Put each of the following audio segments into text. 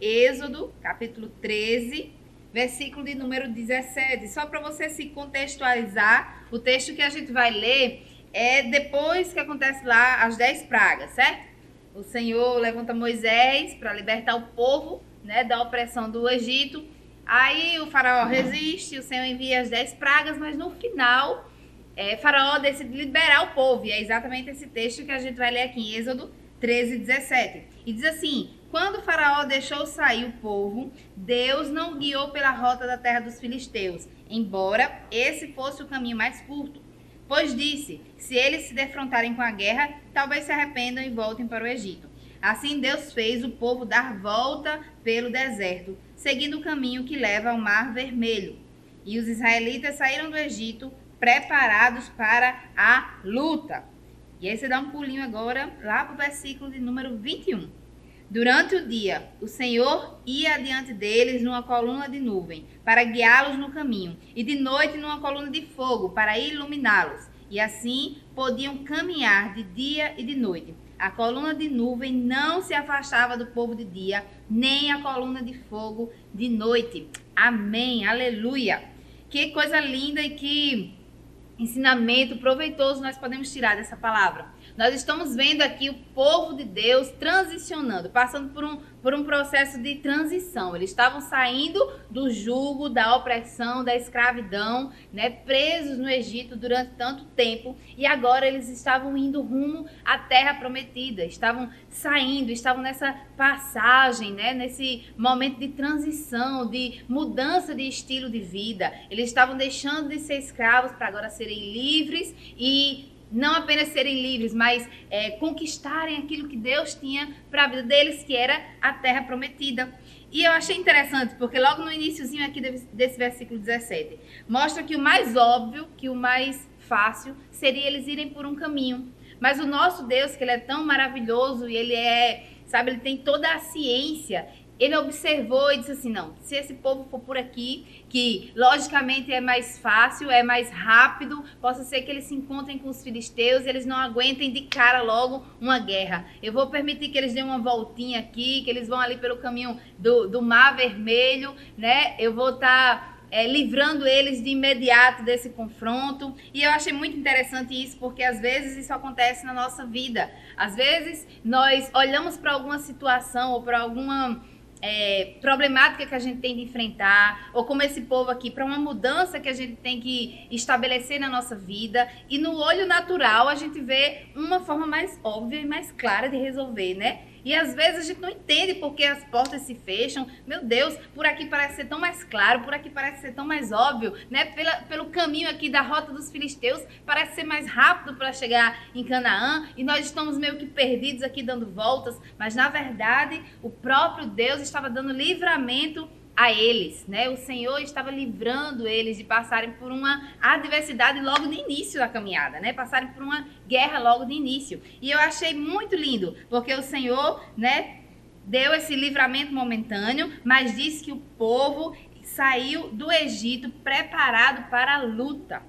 Êxodo, capítulo 13, versículo de número 17. Só para você se contextualizar, o texto que a gente vai ler é depois que acontece lá as dez pragas, certo? O Senhor levanta Moisés para libertar o povo né, da opressão do Egito. Aí o faraó resiste, o Senhor envia as dez pragas, mas no final, é, faraó decide liberar o povo. E é exatamente esse texto que a gente vai ler aqui em Êxodo 13, 17. E diz assim: Quando Faraó deixou sair o povo, Deus não guiou pela rota da terra dos filisteus, embora esse fosse o caminho mais curto. Pois disse: Se eles se defrontarem com a guerra, talvez se arrependam e voltem para o Egito. Assim Deus fez o povo dar volta pelo deserto, seguindo o caminho que leva ao Mar Vermelho. E os israelitas saíram do Egito preparados para a luta. E aí você dá um pulinho agora lá para o versículo de número 21. Durante o dia, o Senhor ia adiante deles numa coluna de nuvem, para guiá-los no caminho, e de noite numa coluna de fogo, para iluminá-los. E assim podiam caminhar de dia e de noite. A coluna de nuvem não se afastava do povo de dia, nem a coluna de fogo de noite. Amém, aleluia. Que coisa linda e que ensinamento proveitoso nós podemos tirar dessa palavra. Nós estamos vendo aqui o povo de Deus transicionando, passando por um, por um processo de transição. Eles estavam saindo do jugo, da opressão, da escravidão, né, presos no Egito durante tanto tempo, e agora eles estavam indo rumo à terra prometida, estavam saindo, estavam nessa passagem, né, nesse momento de transição, de mudança de estilo de vida. Eles estavam deixando de ser escravos para agora serem livres e não apenas serem livres, mas é, conquistarem aquilo que Deus tinha para a vida deles, que era a terra prometida. E eu achei interessante, porque logo no iníciozinho aqui desse versículo 17, mostra que o mais óbvio, que o mais fácil, seria eles irem por um caminho. Mas o nosso Deus, que ele é tão maravilhoso e ele é, sabe, ele tem toda a ciência, ele observou e disse assim: não, se esse povo for por aqui, que logicamente é mais fácil, é mais rápido, possa ser que eles se encontrem com os filisteus e eles não aguentem de cara logo uma guerra. Eu vou permitir que eles dêem uma voltinha aqui, que eles vão ali pelo caminho do, do Mar Vermelho, né? Eu vou estar. Tá é, livrando eles de imediato desse confronto. E eu achei muito interessante isso, porque às vezes isso acontece na nossa vida. Às vezes nós olhamos para alguma situação ou para alguma é, problemática que a gente tem de enfrentar, ou como esse povo aqui, para uma mudança que a gente tem que estabelecer na nossa vida. E no olho natural a gente vê uma forma mais óbvia e mais clara de resolver, né? E às vezes a gente não entende porque as portas se fecham. Meu Deus, por aqui parece ser tão mais claro, por aqui parece ser tão mais óbvio, né? Pela, pelo caminho aqui da rota dos filisteus, parece ser mais rápido para chegar em Canaã e nós estamos meio que perdidos aqui dando voltas, mas na verdade o próprio Deus estava dando livramento a eles, né? O Senhor estava livrando eles de passarem por uma adversidade logo no início da caminhada, né? Passarem por uma guerra logo no início. E eu achei muito lindo, porque o Senhor, né, deu esse livramento momentâneo, mas disse que o povo saiu do Egito preparado para a luta.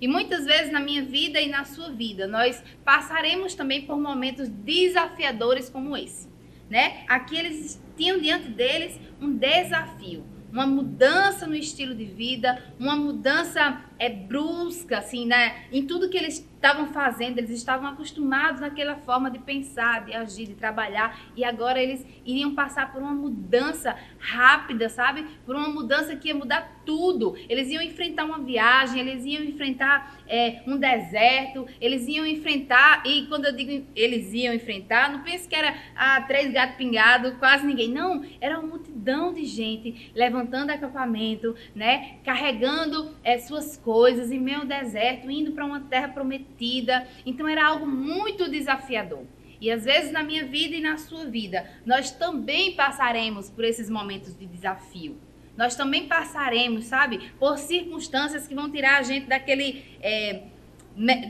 E muitas vezes na minha vida e na sua vida, nós passaremos também por momentos desafiadores como esse, né? Aqui eles tinham diante deles um desafio, uma mudança no estilo de vida, uma mudança é brusca, assim, né? Em tudo que eles estavam fazendo, eles estavam acostumados naquela forma de pensar, de agir, de trabalhar, e agora eles iriam passar por uma mudança rápida, sabe? Por uma mudança que ia mudar tudo. Eles iam enfrentar uma viagem, eles iam enfrentar é, um deserto, eles iam enfrentar, e quando eu digo eles iam enfrentar, não pense que era ah, três gatos pingados, quase ninguém. Não, era uma multidão de gente levantando acampamento, né? Carregando é, suas coisas em meio ao deserto, indo para uma terra prometida. Então era algo muito desafiador. E às vezes na minha vida e na sua vida, nós também passaremos por esses momentos de desafio. Nós também passaremos, sabe, por circunstâncias que vão tirar a gente daquele, é,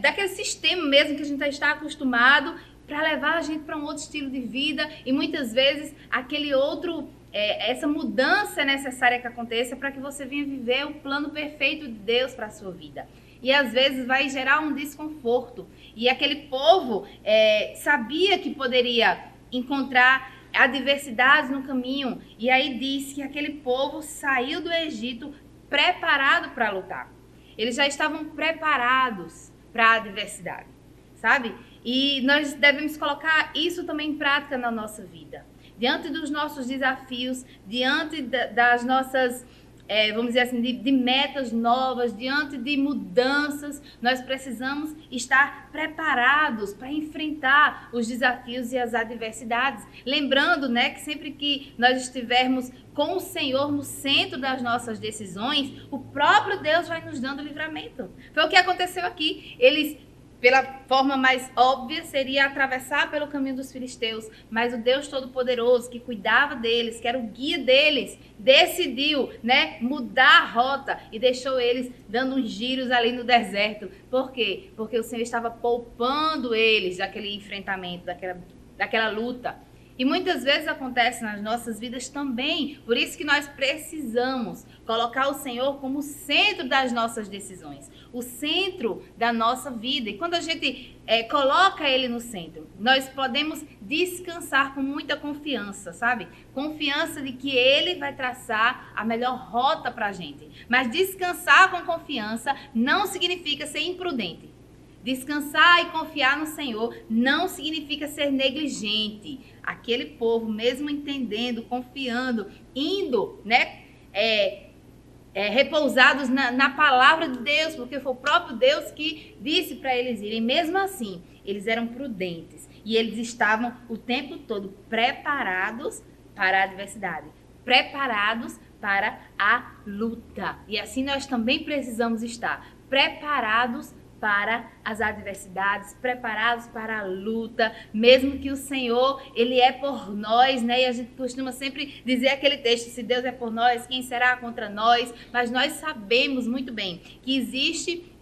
daquele sistema mesmo que a gente está acostumado para levar a gente para um outro estilo de vida e muitas vezes aquele outro é, essa mudança é necessária que aconteça para que você venha viver o plano perfeito de Deus para a sua vida. E às vezes vai gerar um desconforto. E aquele povo é, sabia que poderia encontrar adversidades no caminho. E aí diz que aquele povo saiu do Egito preparado para lutar. Eles já estavam preparados para a adversidade, sabe? E nós devemos colocar isso também em prática na nossa vida. Diante dos nossos desafios, diante das nossas é, vamos dizer assim, de, de, metas novas, diante de mudanças, nós precisamos estar preparados para enfrentar os desafios e as adversidades. Lembrando, né, que sempre que nós estivermos com o Senhor no centro das nossas decisões, o próprio Deus vai nos dando livramento. Foi o que aconteceu aqui. Eles pela forma mais óbvia, seria atravessar pelo caminho dos filisteus, mas o Deus Todo-Poderoso, que cuidava deles, que era o guia deles, decidiu né, mudar a rota e deixou eles dando uns giros ali no deserto. Por quê? Porque o Senhor estava poupando eles daquele enfrentamento, daquela, daquela luta. E muitas vezes acontece nas nossas vidas também. Por isso que nós precisamos colocar o Senhor como centro das nossas decisões, o centro da nossa vida. E quando a gente é, coloca Ele no centro, nós podemos descansar com muita confiança, sabe? Confiança de que Ele vai traçar a melhor rota para a gente. Mas descansar com confiança não significa ser imprudente. Descansar e confiar no Senhor não significa ser negligente. Aquele povo, mesmo entendendo, confiando, indo, né, é, é, repousados na, na, palavra de Deus, porque foi o próprio Deus que disse para eles irem. Mesmo assim, eles eram prudentes e eles estavam o tempo todo preparados para a adversidade, preparados para a luta. E assim nós também precisamos estar preparados para as adversidades, preparados para a luta, mesmo que o Senhor, ele é por nós, né? E a gente costuma sempre dizer aquele texto, se Deus é por nós, quem será contra nós? Mas nós sabemos muito bem que existe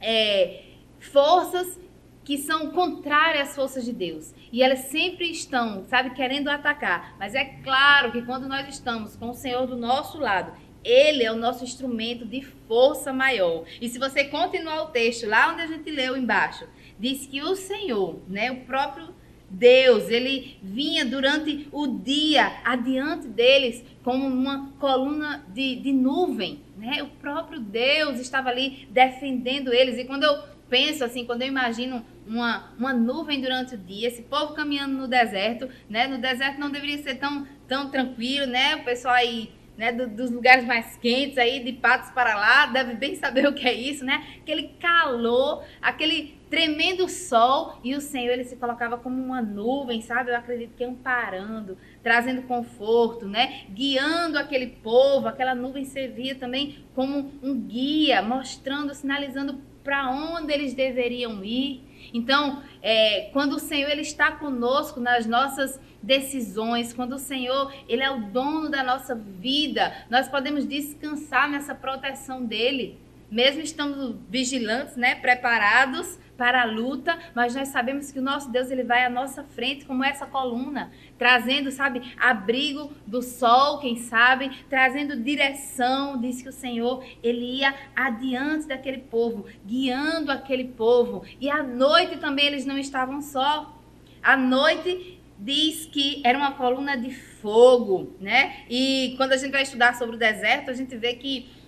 é, forças que são contrárias às forças de Deus. E elas sempre estão, sabe, querendo atacar. Mas é claro que quando nós estamos com o Senhor do nosso lado, ele é o nosso instrumento de força maior. E se você continuar o texto, lá onde a gente leu embaixo, diz que o Senhor, né, o próprio Deus, ele vinha durante o dia adiante deles como uma coluna de, de nuvem. Né? O próprio Deus estava ali defendendo eles. E quando eu penso assim, quando eu imagino uma, uma nuvem durante o dia, esse povo caminhando no deserto, né? No deserto não deveria ser tão, tão tranquilo, né? O pessoal aí né, do, dos lugares mais quentes aí, de patos para lá, deve bem saber o que é isso, né? Aquele calor, aquele tremendo sol e o Senhor ele se colocava como uma nuvem, sabe? Eu acredito que amparando, trazendo conforto, né? Guiando aquele povo, aquela nuvem servia também como um guia, mostrando, sinalizando para onde eles deveriam ir. Então, é, quando o Senhor ele está conosco nas nossas decisões, quando o Senhor ele é o dono da nossa vida, nós podemos descansar nessa proteção dele, mesmo estando vigilantes, né, preparados para a luta, mas nós sabemos que o nosso Deus ele vai à nossa frente como essa coluna, trazendo, sabe, abrigo do sol, quem sabe, trazendo direção, diz que o Senhor ele ia adiante daquele povo, guiando aquele povo. E à noite também eles não estavam só. À noite diz que era uma coluna de fogo, né? E quando a gente vai estudar sobre o deserto, a gente vê que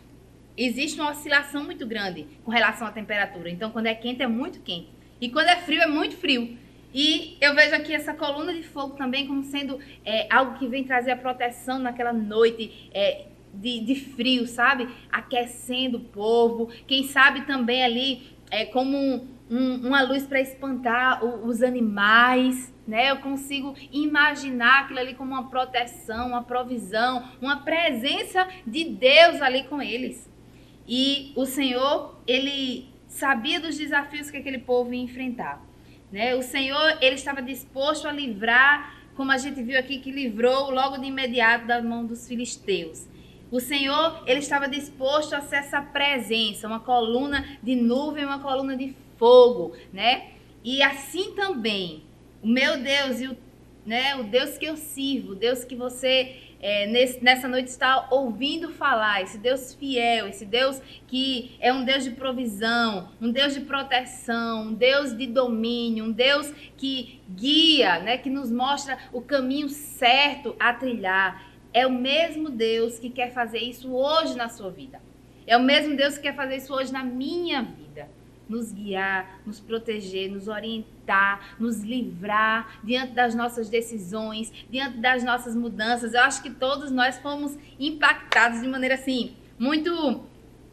existe uma oscilação muito grande com relação à temperatura. Então, quando é quente, é muito quente. E quando é frio, é muito frio. E eu vejo aqui essa coluna de fogo também como sendo é, algo que vem trazer a proteção naquela noite é, de, de, frio, sabe? Aquecendo o povo. Quem sabe também ali é como um, um, uma luz para espantar o, os animais. Né? Eu consigo imaginar aquilo ali como uma proteção, uma provisão, uma presença de Deus ali com eles. E o Senhor, ele sabia dos desafios que aquele povo ia enfrentar. Né? O Senhor, ele estava disposto a livrar, como a gente viu aqui, que livrou logo de imediato da mão dos filisteus. O Senhor, ele estava disposto a ser essa presença, uma coluna de nuvem, uma coluna de fogo, né? E assim também, o meu Deus e o né? O Deus que eu sirvo, o Deus que você é, nesse, nessa noite está ouvindo falar, esse Deus fiel, esse Deus que é um Deus de provisão, um Deus de proteção, um Deus de domínio, um Deus que guia, né? Que nos mostra o caminho certo a trilhar. É o mesmo Deus que quer fazer isso hoje na sua vida. É o mesmo Deus que quer fazer isso hoje na minha vida nos guiar, nos proteger, nos orientar, nos livrar diante das nossas decisões, diante das nossas mudanças. Eu acho que todos nós fomos impactados de maneira assim muito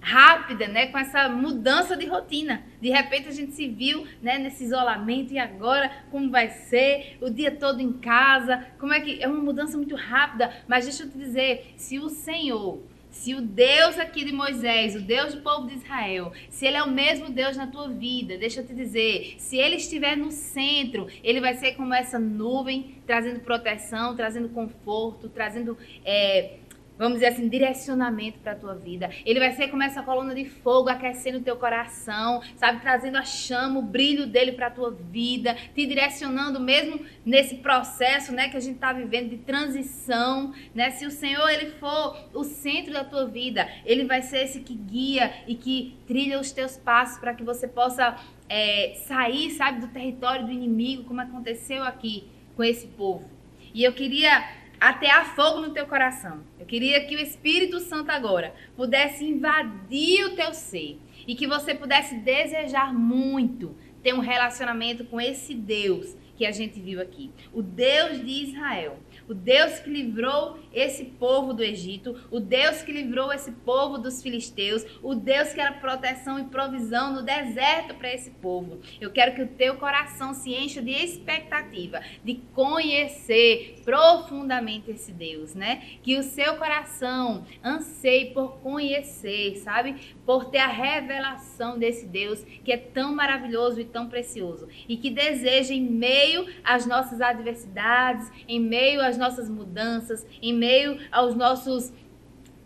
rápida, né, com essa mudança de rotina. De repente a gente se viu, né, nesse isolamento e agora como vai ser o dia todo em casa? Como é que é uma mudança muito rápida, mas deixa eu te dizer, se o Senhor se o Deus aqui de Moisés, o Deus do povo de Israel, se ele é o mesmo Deus na tua vida, deixa eu te dizer, se ele estiver no centro, ele vai ser como essa nuvem, trazendo proteção, trazendo conforto, trazendo é, vamos dizer assim, direcionamento para a tua vida. Ele vai ser como essa coluna de fogo aquecendo o teu coração, sabe, trazendo a chama, o brilho dele para a tua vida, te direcionando mesmo nesse processo, né, que a gente está vivendo de transição, né? Se o Senhor ele for o centro da tua vida, ele vai ser esse que guia e que trilha os teus passos para que você possa é, sair, sabe, do território do inimigo, como aconteceu aqui com esse povo. E eu queria atear fogo no teu coração. Eu queria que o Espírito Santo agora pudesse invadir o teu ser e que você pudesse desejar muito ter um relacionamento com esse Deus que a gente viu aqui. O Deus de Israel o Deus que livrou esse povo do Egito, o Deus que livrou esse povo dos filisteus, o Deus que era proteção e provisão no deserto para esse povo. Eu quero que o teu coração se encha de expectativa, de conhecer profundamente esse Deus, né? Que o seu coração anseie por conhecer, sabe? Por ter a revelação desse Deus que é tão maravilhoso e tão precioso e que deseja em meio às nossas adversidades, em meio às nossas mudanças, em meio aos nossos,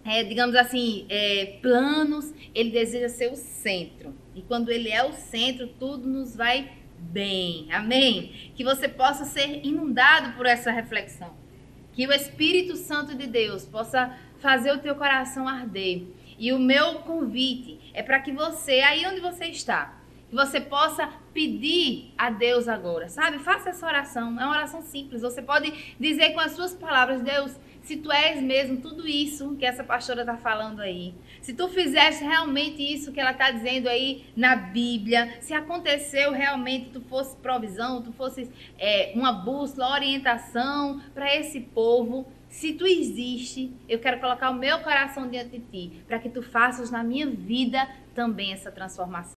é, digamos assim, é, planos, ele deseja ser o centro. E quando ele é o centro, tudo nos vai bem. Amém? Que você possa ser inundado por essa reflexão. Que o Espírito Santo de Deus possa fazer o teu coração arder. E o meu convite é para que você, aí onde você está, que você possa pedir a Deus agora, sabe? Faça essa oração. É uma oração simples. Você pode dizer com as suas palavras: Deus, se tu és mesmo tudo isso que essa pastora está falando aí, se tu fizeste realmente isso que ela está dizendo aí na Bíblia, se aconteceu realmente, tu fosse provisão, tu fosse é, uma bússola, orientação para esse povo, se tu existe, eu quero colocar o meu coração diante de ti, para que tu faças na minha vida também essa transformação.